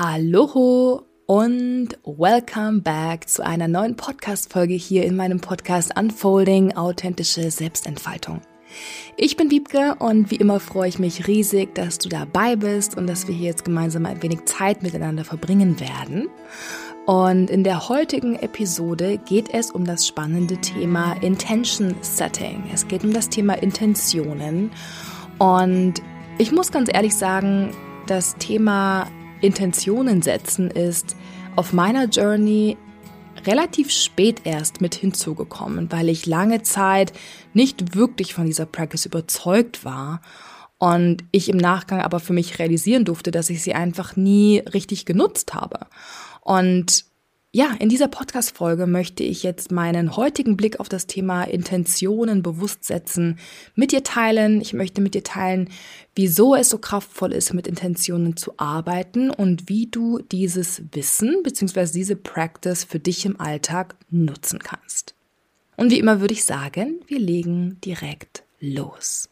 Hallo und welcome back zu einer neuen Podcast-Folge hier in meinem Podcast Unfolding authentische Selbstentfaltung. Ich bin Wiebke und wie immer freue ich mich riesig, dass du dabei bist und dass wir hier jetzt gemeinsam ein wenig Zeit miteinander verbringen werden. Und in der heutigen Episode geht es um das spannende Thema Intention Setting. Es geht um das Thema Intentionen. Und ich muss ganz ehrlich sagen, das Thema Intentionen setzen ist auf meiner Journey relativ spät erst mit hinzugekommen, weil ich lange Zeit nicht wirklich von dieser Practice überzeugt war und ich im Nachgang aber für mich realisieren durfte, dass ich sie einfach nie richtig genutzt habe. Und ja, in dieser Podcast-Folge möchte ich jetzt meinen heutigen Blick auf das Thema Intentionen bewusst setzen, mit dir teilen. Ich möchte mit dir teilen, wieso es so kraftvoll ist, mit Intentionen zu arbeiten und wie du dieses Wissen bzw. diese Practice für dich im Alltag nutzen kannst. Und wie immer würde ich sagen, wir legen direkt los.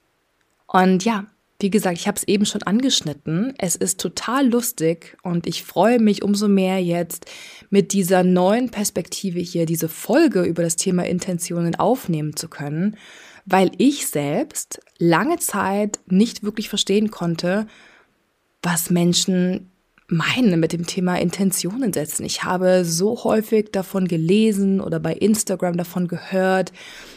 Und ja, wie gesagt, ich habe es eben schon angeschnitten. Es ist total lustig und ich freue mich umso mehr jetzt mit dieser neuen Perspektive hier diese Folge über das Thema Intentionen aufnehmen zu können, weil ich selbst lange Zeit nicht wirklich verstehen konnte, was Menschen meine mit dem Thema Intentionen setzen. Ich habe so häufig davon gelesen oder bei Instagram davon gehört,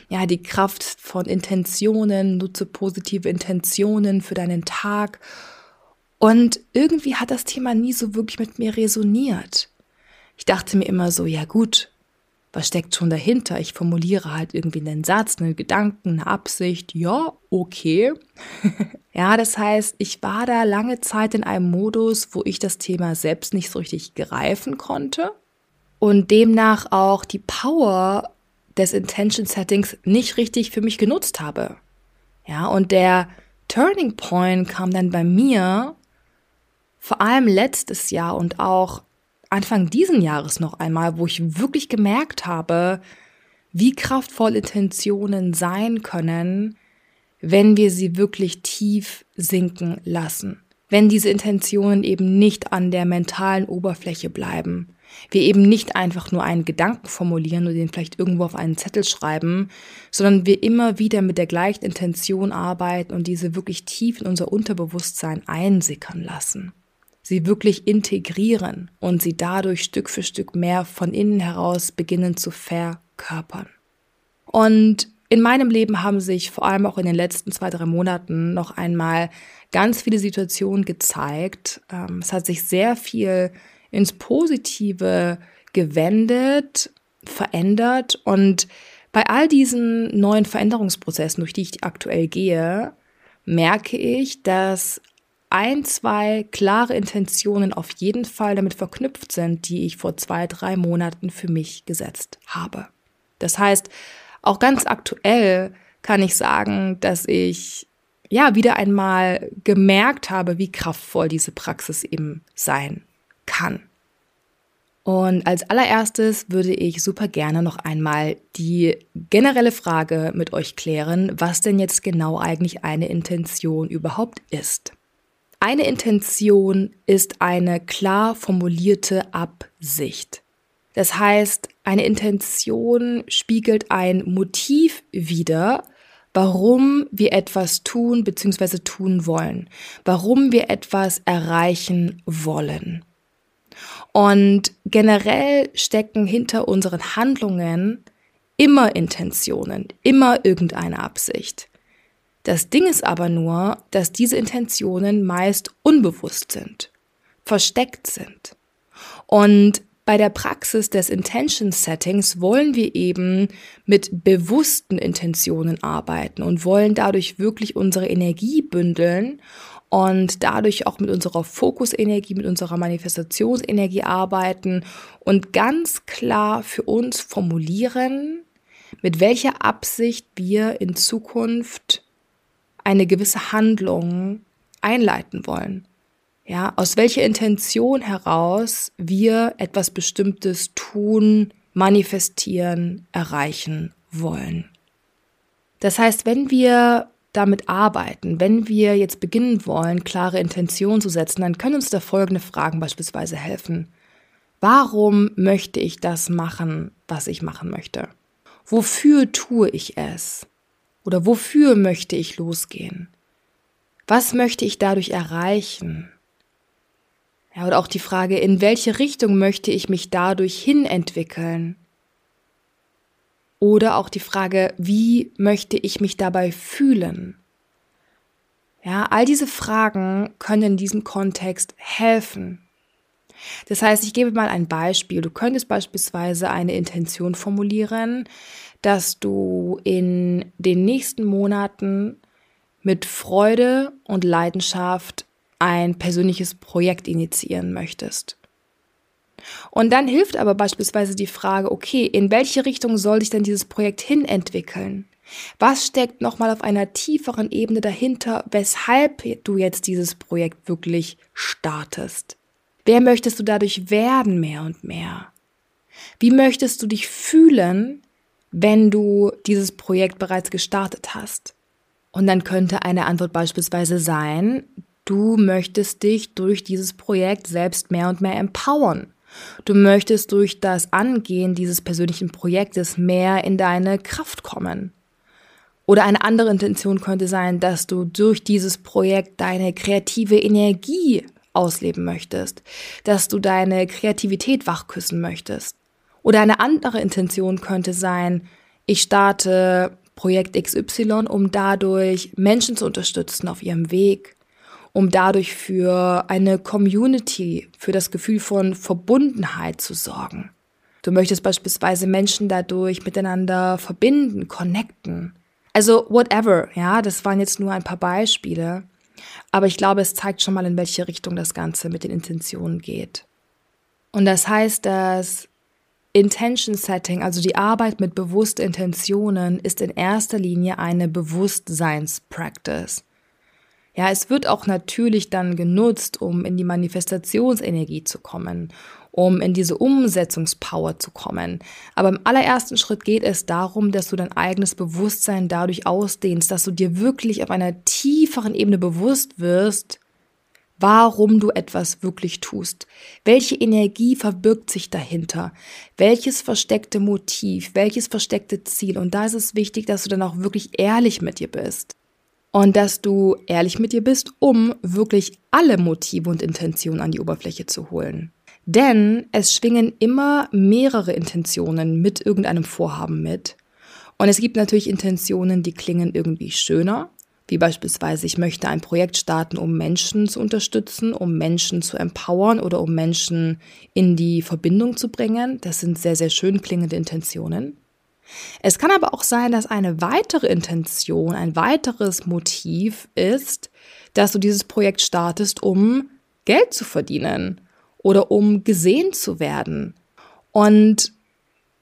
ja, die Kraft von Intentionen, nutze positive Intentionen für deinen Tag. Und irgendwie hat das Thema nie so wirklich mit mir resoniert. Ich dachte mir immer so, ja gut, was steckt schon dahinter? Ich formuliere halt irgendwie einen Satz, einen Gedanken, eine Absicht. Ja, okay. ja, das heißt, ich war da lange Zeit in einem Modus, wo ich das Thema selbst nicht so richtig greifen konnte und demnach auch die Power des Intention Settings nicht richtig für mich genutzt habe. Ja, und der Turning Point kam dann bei mir vor allem letztes Jahr und auch Anfang diesen Jahres noch einmal, wo ich wirklich gemerkt habe, wie kraftvoll Intentionen sein können, wenn wir sie wirklich tief sinken lassen. Wenn diese Intentionen eben nicht an der mentalen Oberfläche bleiben. Wir eben nicht einfach nur einen Gedanken formulieren und den vielleicht irgendwo auf einen Zettel schreiben, sondern wir immer wieder mit der gleichen Intention arbeiten und diese wirklich tief in unser Unterbewusstsein einsickern lassen sie wirklich integrieren und sie dadurch Stück für Stück mehr von innen heraus beginnen zu verkörpern. Und in meinem Leben haben sich vor allem auch in den letzten zwei, drei Monaten noch einmal ganz viele Situationen gezeigt. Ähm, es hat sich sehr viel ins Positive gewendet, verändert und bei all diesen neuen Veränderungsprozessen, durch die ich aktuell gehe, merke ich, dass ein, zwei klare Intentionen auf jeden Fall damit verknüpft sind, die ich vor zwei, drei Monaten für mich gesetzt habe. Das heißt, auch ganz aktuell kann ich sagen, dass ich ja wieder einmal gemerkt habe, wie kraftvoll diese Praxis eben sein kann. Und als allererstes würde ich super gerne noch einmal die generelle Frage mit euch klären, was denn jetzt genau eigentlich eine Intention überhaupt ist. Eine Intention ist eine klar formulierte Absicht. Das heißt, eine Intention spiegelt ein Motiv wider, warum wir etwas tun bzw. tun wollen, warum wir etwas erreichen wollen. Und generell stecken hinter unseren Handlungen immer Intentionen, immer irgendeine Absicht. Das Ding ist aber nur, dass diese Intentionen meist unbewusst sind, versteckt sind. Und bei der Praxis des Intention Settings wollen wir eben mit bewussten Intentionen arbeiten und wollen dadurch wirklich unsere Energie bündeln und dadurch auch mit unserer Fokusenergie, mit unserer Manifestationsenergie arbeiten und ganz klar für uns formulieren, mit welcher Absicht wir in Zukunft eine gewisse Handlung einleiten wollen. Ja, aus welcher Intention heraus wir etwas Bestimmtes tun, manifestieren, erreichen wollen. Das heißt, wenn wir damit arbeiten, wenn wir jetzt beginnen wollen, klare Intentionen zu setzen, dann können uns da folgende Fragen beispielsweise helfen. Warum möchte ich das machen, was ich machen möchte? Wofür tue ich es? Oder wofür möchte ich losgehen? Was möchte ich dadurch erreichen? Ja, oder auch die Frage, in welche Richtung möchte ich mich dadurch hin entwickeln? Oder auch die Frage, wie möchte ich mich dabei fühlen? Ja, all diese Fragen können in diesem Kontext helfen. Das heißt, ich gebe mal ein Beispiel. Du könntest beispielsweise eine Intention formulieren, dass du in den nächsten Monaten mit Freude und Leidenschaft ein persönliches Projekt initiieren möchtest. Und dann hilft aber beispielsweise die Frage, okay, in welche Richtung soll sich denn dieses Projekt hin entwickeln? Was steckt nochmal auf einer tieferen Ebene dahinter, weshalb du jetzt dieses Projekt wirklich startest? Wer möchtest du dadurch werden mehr und mehr? Wie möchtest du dich fühlen, wenn du dieses Projekt bereits gestartet hast? Und dann könnte eine Antwort beispielsweise sein, du möchtest dich durch dieses Projekt selbst mehr und mehr empowern. Du möchtest durch das Angehen dieses persönlichen Projektes mehr in deine Kraft kommen. Oder eine andere Intention könnte sein, dass du durch dieses Projekt deine kreative Energie ausleben möchtest, dass du deine Kreativität wachküssen möchtest. Oder eine andere Intention könnte sein, ich starte Projekt XY, um dadurch Menschen zu unterstützen auf ihrem Weg um dadurch für eine Community, für das Gefühl von Verbundenheit zu sorgen. Du möchtest beispielsweise Menschen dadurch miteinander verbinden, connecten. Also whatever, ja, das waren jetzt nur ein paar Beispiele. Aber ich glaube, es zeigt schon mal, in welche Richtung das Ganze mit den Intentionen geht. Und das heißt, dass Intention Setting, also die Arbeit mit bewussten Intentionen, ist in erster Linie eine Bewusstseinspractice. Ja, es wird auch natürlich dann genutzt, um in die Manifestationsenergie zu kommen, um in diese Umsetzungspower zu kommen. Aber im allerersten Schritt geht es darum, dass du dein eigenes Bewusstsein dadurch ausdehnst, dass du dir wirklich auf einer tieferen Ebene bewusst wirst, warum du etwas wirklich tust. Welche Energie verbirgt sich dahinter? Welches versteckte Motiv? Welches versteckte Ziel? Und da ist es wichtig, dass du dann auch wirklich ehrlich mit dir bist und dass du ehrlich mit dir bist, um wirklich alle Motive und Intentionen an die Oberfläche zu holen. Denn es schwingen immer mehrere Intentionen mit irgendeinem Vorhaben mit. Und es gibt natürlich Intentionen, die klingen irgendwie schöner, wie beispielsweise ich möchte ein Projekt starten, um Menschen zu unterstützen, um Menschen zu empowern oder um Menschen in die Verbindung zu bringen. Das sind sehr, sehr schön klingende Intentionen. Es kann aber auch sein, dass eine weitere Intention, ein weiteres Motiv ist, dass du dieses Projekt startest, um Geld zu verdienen oder um gesehen zu werden. Und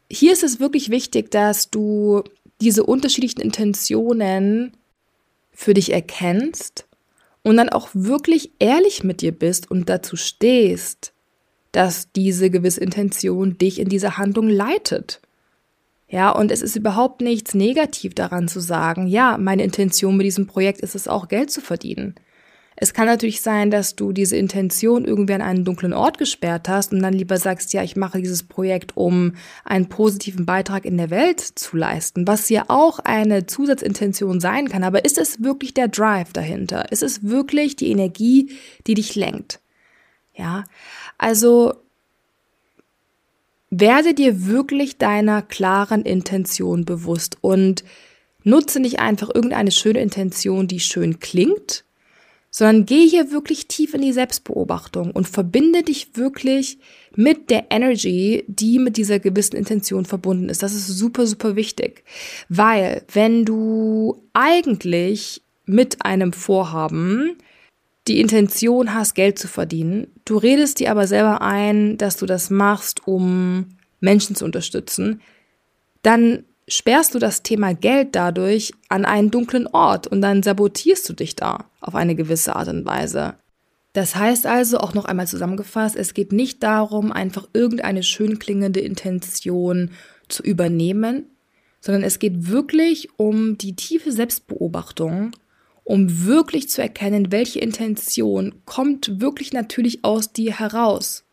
hier ist es wirklich wichtig, dass du diese unterschiedlichen Intentionen für dich erkennst und dann auch wirklich ehrlich mit dir bist und dazu stehst, dass diese gewisse Intention dich in diese Handlung leitet. Ja, und es ist überhaupt nichts negativ daran zu sagen, ja, meine Intention mit diesem Projekt ist es auch, Geld zu verdienen. Es kann natürlich sein, dass du diese Intention irgendwie an einen dunklen Ort gesperrt hast und dann lieber sagst, ja, ich mache dieses Projekt, um einen positiven Beitrag in der Welt zu leisten, was ja auch eine Zusatzintention sein kann. Aber ist es wirklich der Drive dahinter? Ist es wirklich die Energie, die dich lenkt? Ja, also werde dir wirklich deiner klaren Intention bewusst und nutze nicht einfach irgendeine schöne Intention, die schön klingt, sondern geh hier wirklich tief in die Selbstbeobachtung und verbinde dich wirklich mit der Energy, die mit dieser gewissen Intention verbunden ist. Das ist super, super wichtig, weil wenn du eigentlich mit einem Vorhaben die Intention hast, Geld zu verdienen, du redest dir aber selber ein, dass du das machst, um Menschen zu unterstützen, dann sperrst du das Thema Geld dadurch an einen dunklen Ort und dann sabotierst du dich da auf eine gewisse Art und Weise. Das heißt also, auch noch einmal zusammengefasst, es geht nicht darum, einfach irgendeine schön klingende Intention zu übernehmen, sondern es geht wirklich um die tiefe Selbstbeobachtung, um wirklich zu erkennen, welche Intention kommt wirklich natürlich aus dir heraus.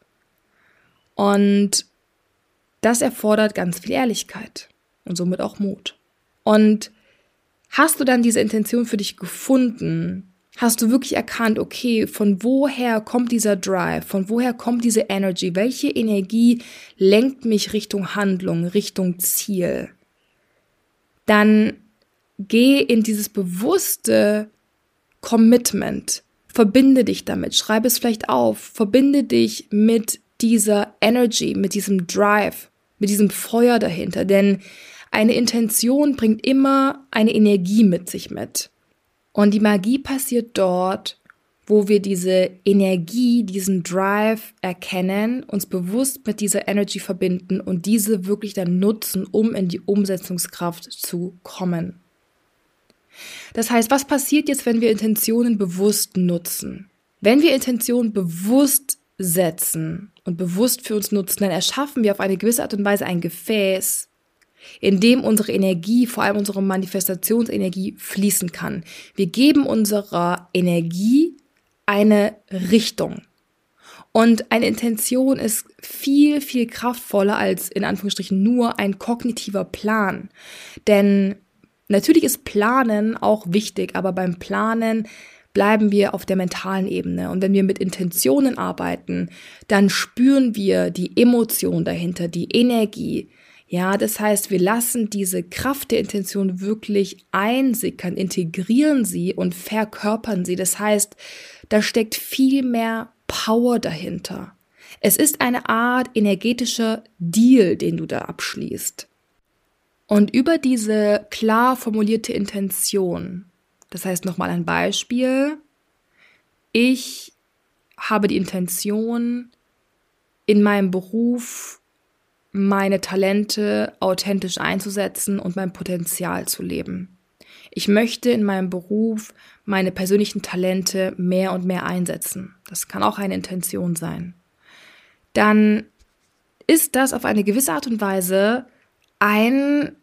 Und das erfordert ganz viel Ehrlichkeit und somit auch Mut. Und hast du dann diese Intention für dich gefunden, hast du wirklich erkannt, okay, von woher kommt dieser Drive, von woher kommt diese Energy, welche Energie lenkt mich Richtung Handlung, Richtung Ziel, dann geh in dieses bewusste Commitment, verbinde dich damit, schreibe es vielleicht auf, verbinde dich mit dieser Energy, mit diesem Drive, mit diesem Feuer dahinter, denn eine Intention bringt immer eine Energie mit sich mit. Und die Magie passiert dort, wo wir diese Energie, diesen Drive erkennen, uns bewusst mit dieser Energy verbinden und diese wirklich dann nutzen, um in die Umsetzungskraft zu kommen. Das heißt, was passiert jetzt, wenn wir Intentionen bewusst nutzen? Wenn wir Intentionen bewusst setzen und bewusst für uns nutzen, dann erschaffen wir auf eine gewisse Art und Weise ein Gefäß, in dem unsere Energie, vor allem unsere Manifestationsenergie fließen kann. Wir geben unserer Energie eine Richtung. Und eine Intention ist viel, viel kraftvoller als in Anführungsstrichen nur ein kognitiver Plan. Denn natürlich ist Planen auch wichtig, aber beim Planen bleiben wir auf der mentalen Ebene. Und wenn wir mit Intentionen arbeiten, dann spüren wir die Emotion dahinter, die Energie, ja, das heißt, wir lassen diese Kraft der Intention wirklich einsickern, integrieren sie und verkörpern sie. Das heißt, da steckt viel mehr Power dahinter. Es ist eine Art energetischer Deal, den du da abschließt. Und über diese klar formulierte Intention, das heißt nochmal ein Beispiel, ich habe die Intention, in meinem Beruf meine Talente authentisch einzusetzen und mein Potenzial zu leben. Ich möchte in meinem Beruf meine persönlichen Talente mehr und mehr einsetzen. Das kann auch eine Intention sein. Dann ist das auf eine gewisse Art und Weise ein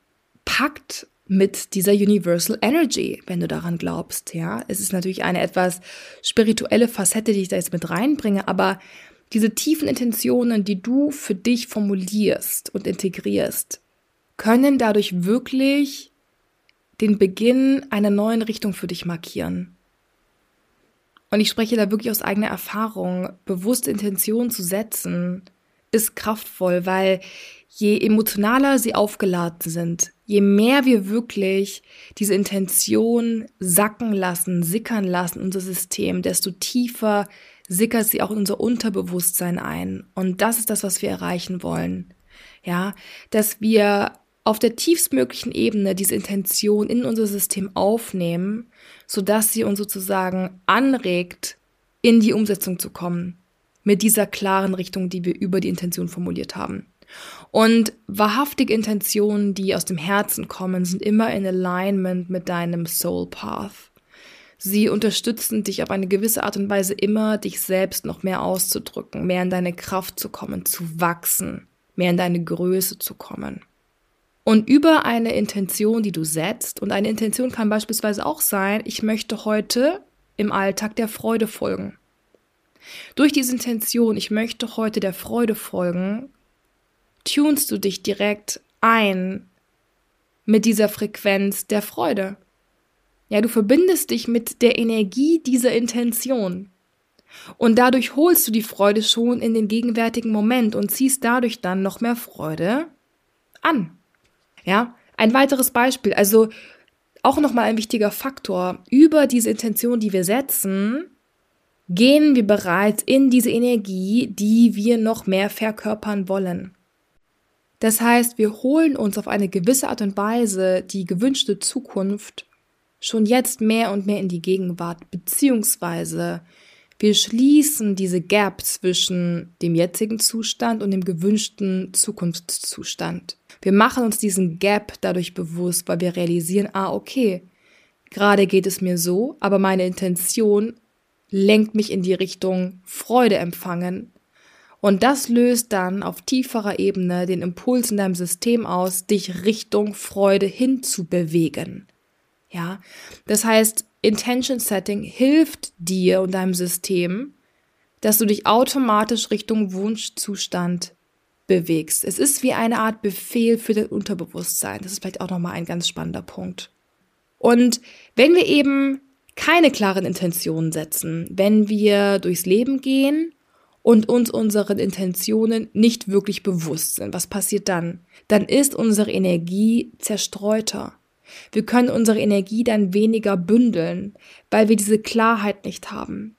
Pakt mit dieser Universal Energy, wenn du daran glaubst, ja. Es ist natürlich eine etwas spirituelle Facette, die ich da jetzt mit reinbringe, aber diese tiefen Intentionen, die du für dich formulierst und integrierst, können dadurch wirklich den Beginn einer neuen Richtung für dich markieren. Und ich spreche da wirklich aus eigener Erfahrung. Bewusste Intentionen zu setzen, ist kraftvoll, weil je emotionaler sie aufgeladen sind, je mehr wir wirklich diese Intention sacken lassen, sickern lassen, unser System, desto tiefer sickert sie auch in unser Unterbewusstsein ein. Und das ist das, was wir erreichen wollen. Ja, dass wir auf der tiefstmöglichen Ebene diese Intention in unser System aufnehmen, sodass sie uns sozusagen anregt, in die Umsetzung zu kommen. Mit dieser klaren Richtung, die wir über die Intention formuliert haben. Und wahrhaftige Intentionen, die aus dem Herzen kommen, sind immer in Alignment mit deinem Soul Path. Sie unterstützen dich auf eine gewisse Art und Weise immer, dich selbst noch mehr auszudrücken, mehr in deine Kraft zu kommen, zu wachsen, mehr in deine Größe zu kommen. Und über eine Intention, die du setzt, und eine Intention kann beispielsweise auch sein, ich möchte heute im Alltag der Freude folgen. Durch diese Intention, ich möchte heute der Freude folgen, tunst du dich direkt ein mit dieser Frequenz der Freude. Ja, du verbindest dich mit der Energie dieser Intention. Und dadurch holst du die Freude schon in den gegenwärtigen Moment und ziehst dadurch dann noch mehr Freude an. Ja, ein weiteres Beispiel, also auch nochmal ein wichtiger Faktor. Über diese Intention, die wir setzen, gehen wir bereits in diese Energie, die wir noch mehr verkörpern wollen. Das heißt, wir holen uns auf eine gewisse Art und Weise die gewünschte Zukunft schon jetzt mehr und mehr in die Gegenwart, beziehungsweise wir schließen diese Gap zwischen dem jetzigen Zustand und dem gewünschten Zukunftszustand. Wir machen uns diesen Gap dadurch bewusst, weil wir realisieren, ah, okay, gerade geht es mir so, aber meine Intention lenkt mich in die Richtung Freude empfangen. Und das löst dann auf tieferer Ebene den Impuls in deinem System aus, dich Richtung Freude hinzubewegen. Ja, das heißt, Intention Setting hilft dir und deinem System, dass du dich automatisch Richtung Wunschzustand bewegst. Es ist wie eine Art Befehl für dein Unterbewusstsein. Das ist vielleicht auch nochmal ein ganz spannender Punkt. Und wenn wir eben keine klaren Intentionen setzen, wenn wir durchs Leben gehen und uns unseren Intentionen nicht wirklich bewusst sind, was passiert dann? Dann ist unsere Energie zerstreuter. Wir können unsere Energie dann weniger bündeln, weil wir diese Klarheit nicht haben.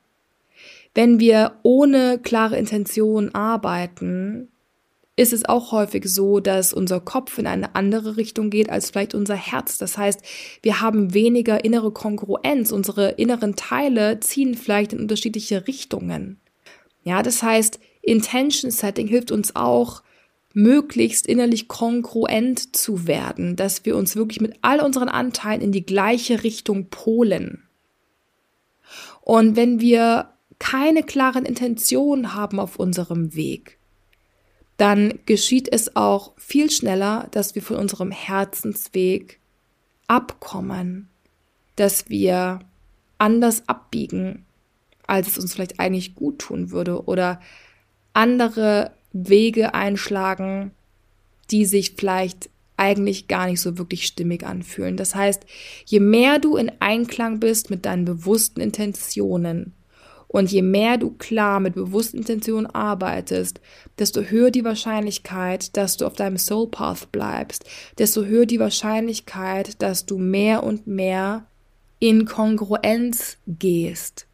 Wenn wir ohne klare Intention arbeiten, ist es auch häufig so, dass unser Kopf in eine andere Richtung geht als vielleicht unser Herz. Das heißt, wir haben weniger innere Kongruenz. Unsere inneren Teile ziehen vielleicht in unterschiedliche Richtungen. Ja, das heißt, Intention Setting hilft uns auch, möglichst innerlich kongruent zu werden, dass wir uns wirklich mit all unseren Anteilen in die gleiche Richtung polen. Und wenn wir keine klaren Intentionen haben auf unserem Weg, dann geschieht es auch viel schneller, dass wir von unserem Herzensweg abkommen, dass wir anders abbiegen, als es uns vielleicht eigentlich gut tun würde oder andere Wege einschlagen, die sich vielleicht eigentlich gar nicht so wirklich stimmig anfühlen. Das heißt, je mehr du in Einklang bist mit deinen bewussten Intentionen, und je mehr du klar mit bewussten Intentionen arbeitest, desto höher die Wahrscheinlichkeit, dass du auf deinem Soul Path bleibst, desto höher die Wahrscheinlichkeit, dass du mehr und mehr in Kongruenz gehst.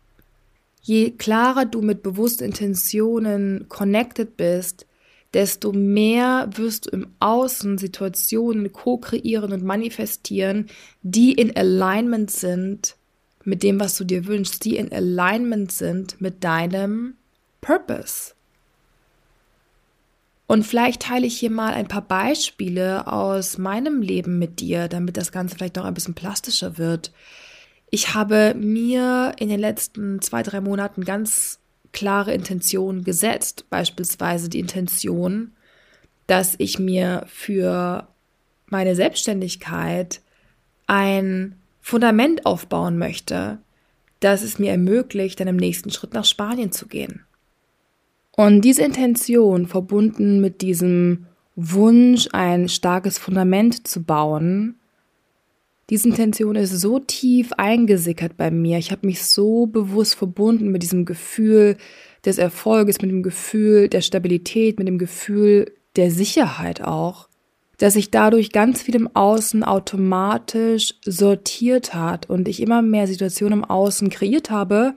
Je klarer du mit bewussten Intentionen connected bist, desto mehr wirst du im Außen Situationen co-kreieren und manifestieren, die in Alignment sind mit dem, was du dir wünschst, die in Alignment sind mit deinem Purpose. Und vielleicht teile ich hier mal ein paar Beispiele aus meinem Leben mit dir, damit das Ganze vielleicht noch ein bisschen plastischer wird. Ich habe mir in den letzten zwei, drei Monaten ganz klare Intentionen gesetzt. Beispielsweise die Intention, dass ich mir für meine Selbstständigkeit ein Fundament aufbauen möchte, das es mir ermöglicht, dann im nächsten Schritt nach Spanien zu gehen. Und diese Intention, verbunden mit diesem Wunsch, ein starkes Fundament zu bauen, diese Intention ist so tief eingesickert bei mir. Ich habe mich so bewusst verbunden mit diesem Gefühl des Erfolges, mit dem Gefühl der Stabilität, mit dem Gefühl der Sicherheit auch, dass sich dadurch ganz viel im Außen automatisch sortiert hat und ich immer mehr Situationen im Außen kreiert habe,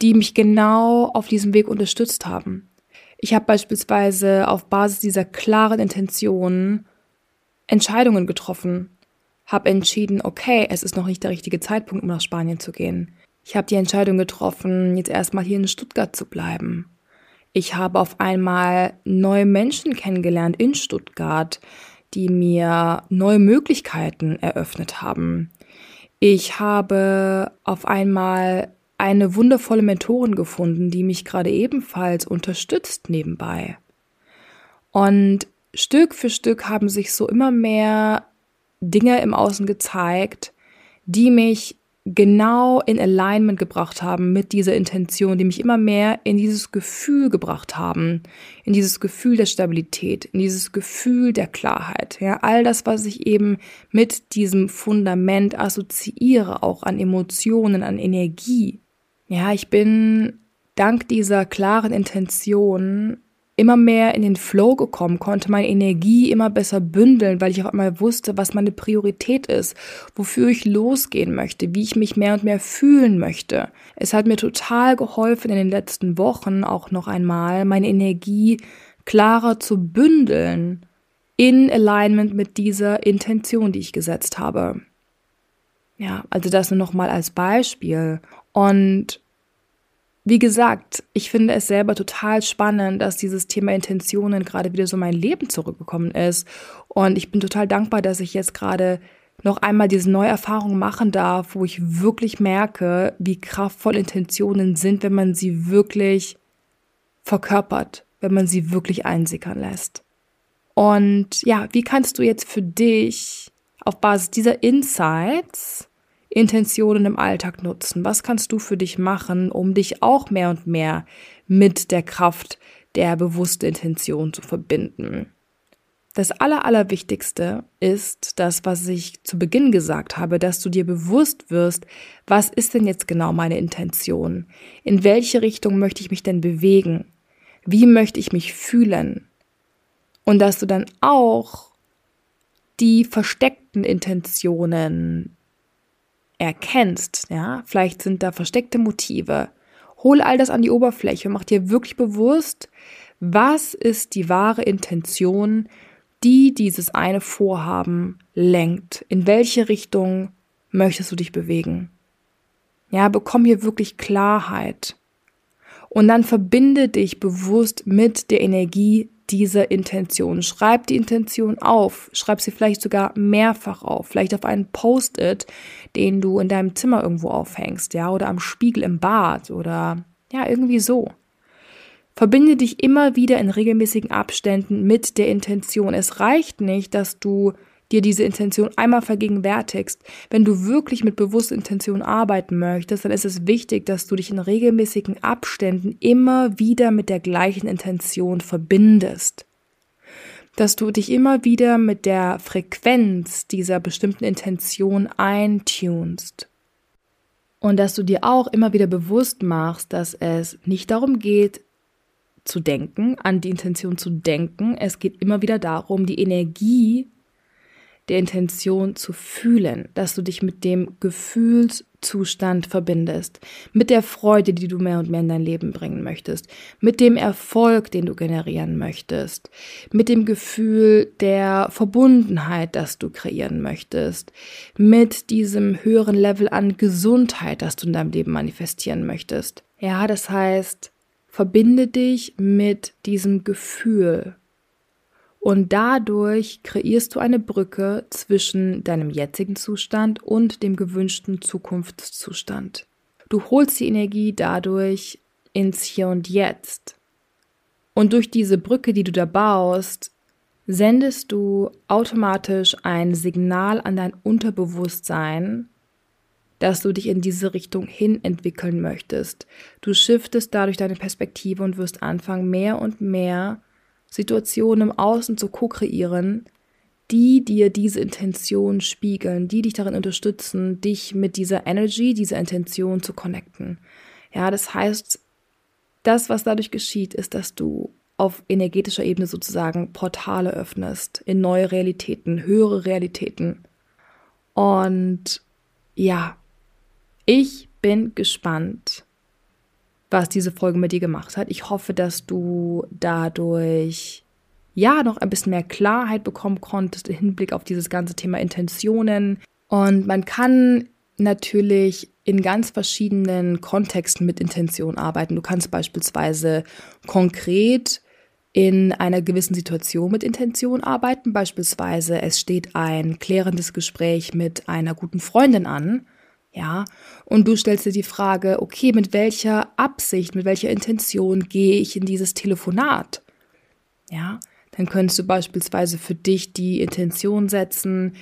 die mich genau auf diesem Weg unterstützt haben. Ich habe beispielsweise auf Basis dieser klaren Intentionen Entscheidungen getroffen, habe entschieden, okay, es ist noch nicht der richtige Zeitpunkt, um nach Spanien zu gehen. Ich habe die Entscheidung getroffen, jetzt erstmal hier in Stuttgart zu bleiben. Ich habe auf einmal neue Menschen kennengelernt in Stuttgart, die mir neue Möglichkeiten eröffnet haben. Ich habe auf einmal eine wundervolle Mentorin gefunden, die mich gerade ebenfalls unterstützt nebenbei. Und Stück für Stück haben sich so immer mehr Dinge im Außen gezeigt, die mich genau in Alignment gebracht haben mit dieser Intention, die mich immer mehr in dieses Gefühl gebracht haben, in dieses Gefühl der Stabilität, in dieses Gefühl der Klarheit. Ja, all das, was ich eben mit diesem Fundament assoziiere, auch an Emotionen, an Energie. Ja, ich bin dank dieser klaren Intention immer mehr in den Flow gekommen, konnte meine Energie immer besser bündeln, weil ich auf einmal wusste, was meine Priorität ist, wofür ich losgehen möchte, wie ich mich mehr und mehr fühlen möchte. Es hat mir total geholfen in den letzten Wochen auch noch einmal, meine Energie klarer zu bündeln in Alignment mit dieser Intention, die ich gesetzt habe. Ja, also das nur noch mal als Beispiel. Und wie gesagt, ich finde es selber total spannend, dass dieses Thema Intentionen gerade wieder so mein Leben zurückgekommen ist. Und ich bin total dankbar, dass ich jetzt gerade noch einmal diese neue Erfahrung machen darf, wo ich wirklich merke, wie kraftvoll Intentionen sind, wenn man sie wirklich verkörpert, wenn man sie wirklich einsickern lässt. Und ja, wie kannst du jetzt für dich auf Basis dieser Insights Intentionen im Alltag nutzen? Was kannst du für dich machen, um dich auch mehr und mehr mit der Kraft der bewussten Intention zu verbinden? Das Aller, Allerwichtigste ist das, was ich zu Beginn gesagt habe, dass du dir bewusst wirst, was ist denn jetzt genau meine Intention? In welche Richtung möchte ich mich denn bewegen? Wie möchte ich mich fühlen? Und dass du dann auch die versteckten Intentionen erkennst, ja, vielleicht sind da versteckte Motive. Hol all das an die Oberfläche und mach dir wirklich bewusst, was ist die wahre Intention, die dieses eine Vorhaben lenkt. In welche Richtung möchtest du dich bewegen? Ja, bekomm hier wirklich Klarheit. Und dann verbinde dich bewusst mit der Energie dieser Intention. Schreib die Intention auf. Schreib sie vielleicht sogar mehrfach auf. Vielleicht auf einen Post-it, den du in deinem Zimmer irgendwo aufhängst, ja, oder am Spiegel im Bad oder ja, irgendwie so. Verbinde dich immer wieder in regelmäßigen Abständen mit der Intention. Es reicht nicht, dass du dir diese Intention einmal vergegenwärtigst. Wenn du wirklich mit bewusster Intention arbeiten möchtest, dann ist es wichtig, dass du dich in regelmäßigen Abständen immer wieder mit der gleichen Intention verbindest. Dass du dich immer wieder mit der Frequenz dieser bestimmten Intention eintunst. Und dass du dir auch immer wieder bewusst machst, dass es nicht darum geht, zu denken, an die Intention zu denken. Es geht immer wieder darum, die Energie der Intention zu fühlen, dass du dich mit dem Gefühlszustand verbindest, mit der Freude, die du mehr und mehr in dein Leben bringen möchtest, mit dem Erfolg, den du generieren möchtest, mit dem Gefühl der Verbundenheit, das du kreieren möchtest, mit diesem höheren Level an Gesundheit, das du in deinem Leben manifestieren möchtest. Ja, das heißt, Verbinde dich mit diesem Gefühl. Und dadurch kreierst du eine Brücke zwischen deinem jetzigen Zustand und dem gewünschten Zukunftszustand. Du holst die Energie dadurch ins Hier und Jetzt. Und durch diese Brücke, die du da baust, sendest du automatisch ein Signal an dein Unterbewusstsein, dass du dich in diese Richtung hin entwickeln möchtest. Du shiftest dadurch deine Perspektive und wirst anfangen, mehr und mehr Situationen im Außen zu ko-kreieren, die dir diese Intention spiegeln, die dich darin unterstützen, dich mit dieser Energy, dieser Intention zu connecten. Ja, das heißt, das, was dadurch geschieht, ist, dass du auf energetischer Ebene sozusagen Portale öffnest in neue Realitäten, höhere Realitäten. Und ja, ich bin gespannt, was diese Folge mit dir gemacht hat. Ich hoffe, dass du dadurch ja noch ein bisschen mehr Klarheit bekommen konntest im Hinblick auf dieses ganze Thema Intentionen. Und man kann natürlich in ganz verschiedenen Kontexten mit Intention arbeiten. Du kannst beispielsweise konkret in einer gewissen Situation mit Intention arbeiten. Beispielsweise es steht ein klärendes Gespräch mit einer guten Freundin an ja, und du stellst dir die Frage, okay, mit welcher Absicht, mit welcher Intention gehe ich in dieses Telefonat? Ja, dann könntest du beispielsweise für dich die Intention setzen,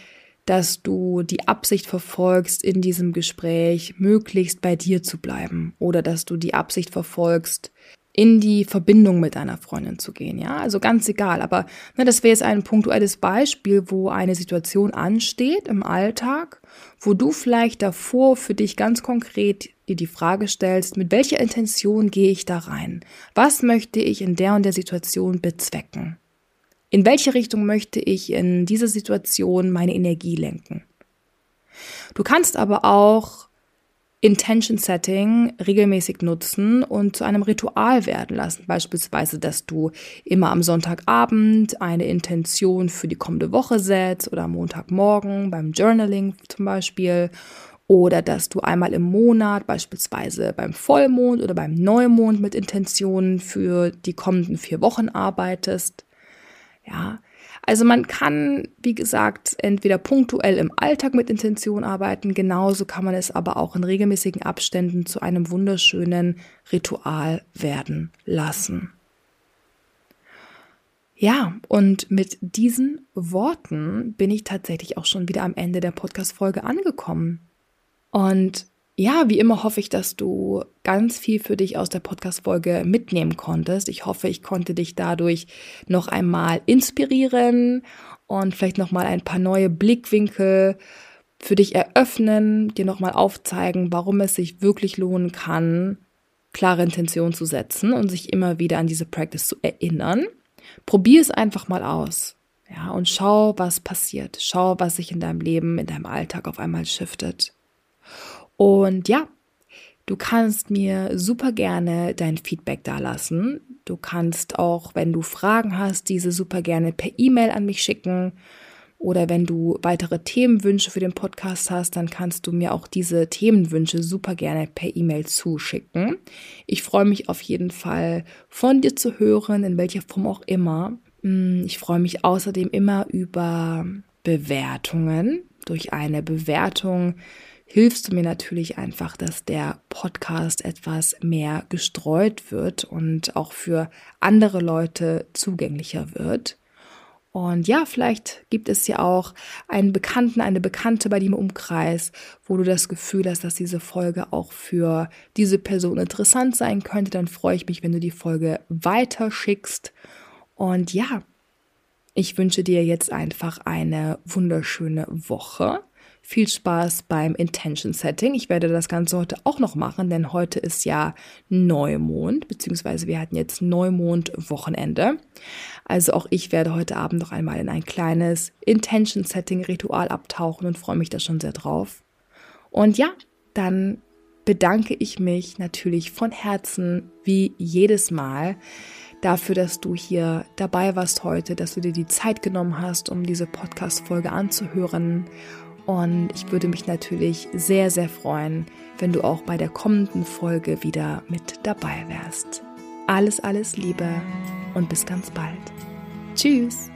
dass du die Absicht verfolgst, in diesem Gespräch möglichst bei dir zu bleiben. Oder dass du die Absicht verfolgst, in die Verbindung mit deiner Freundin zu gehen. Ja, also ganz egal. Aber ne, das wäre jetzt ein punktuelles Beispiel, wo eine Situation ansteht im Alltag, wo du vielleicht davor für dich ganz konkret dir die Frage stellst, mit welcher Intention gehe ich da rein? Was möchte ich in der und der Situation bezwecken? In welche Richtung möchte ich in dieser Situation meine Energie lenken? Du kannst aber auch Intention Setting regelmäßig nutzen und zu einem Ritual werden lassen. Beispielsweise, dass du immer am Sonntagabend eine Intention für die kommende Woche setzt oder am Montagmorgen beim Journaling zum Beispiel. Oder dass du einmal im Monat, beispielsweise beim Vollmond oder beim Neumond mit Intentionen für die kommenden vier Wochen arbeitest. Ja, also man kann, wie gesagt, entweder punktuell im Alltag mit Intention arbeiten, genauso kann man es aber auch in regelmäßigen Abständen zu einem wunderschönen Ritual werden lassen. Ja, und mit diesen Worten bin ich tatsächlich auch schon wieder am Ende der Podcast-Folge angekommen. Und ja, wie immer hoffe ich, dass du ganz viel für dich aus der Podcast-Folge mitnehmen konntest. Ich hoffe, ich konnte dich dadurch noch einmal inspirieren und vielleicht noch mal ein paar neue Blickwinkel für dich eröffnen, dir noch mal aufzeigen, warum es sich wirklich lohnen kann, klare Intention zu setzen und sich immer wieder an diese Practice zu erinnern. Probier es einfach mal aus. Ja, und schau, was passiert. Schau, was sich in deinem Leben, in deinem Alltag auf einmal shiftet. Und ja, du kannst mir super gerne dein Feedback dalassen. Du kannst auch, wenn du Fragen hast, diese super gerne per E-Mail an mich schicken. Oder wenn du weitere Themenwünsche für den Podcast hast, dann kannst du mir auch diese Themenwünsche super gerne per E-Mail zuschicken. Ich freue mich auf jeden Fall von dir zu hören, in welcher Form auch immer. Mm, ich freue mich außerdem immer über Bewertungen. Durch eine Bewertung hilfst du mir natürlich einfach, dass der Podcast etwas mehr gestreut wird und auch für andere Leute zugänglicher wird. Und ja, vielleicht gibt es ja auch einen Bekannten, eine Bekannte bei im Umkreis, wo du das Gefühl hast, dass diese Folge auch für diese Person interessant sein könnte. Dann freue ich mich, wenn du die Folge weiterschickst. Und ja, ich wünsche dir jetzt einfach eine wunderschöne Woche viel Spaß beim Intention Setting. Ich werde das Ganze heute auch noch machen, denn heute ist ja Neumond, beziehungsweise wir hatten jetzt Neumond-Wochenende. Also auch ich werde heute Abend noch einmal in ein kleines Intention Setting Ritual abtauchen und freue mich da schon sehr drauf. Und ja, dann bedanke ich mich natürlich von Herzen wie jedes Mal dafür, dass du hier dabei warst heute, dass du dir die Zeit genommen hast, um diese Podcast-Folge anzuhören und ich würde mich natürlich sehr, sehr freuen, wenn du auch bei der kommenden Folge wieder mit dabei wärst. Alles, alles Liebe und bis ganz bald. Tschüss.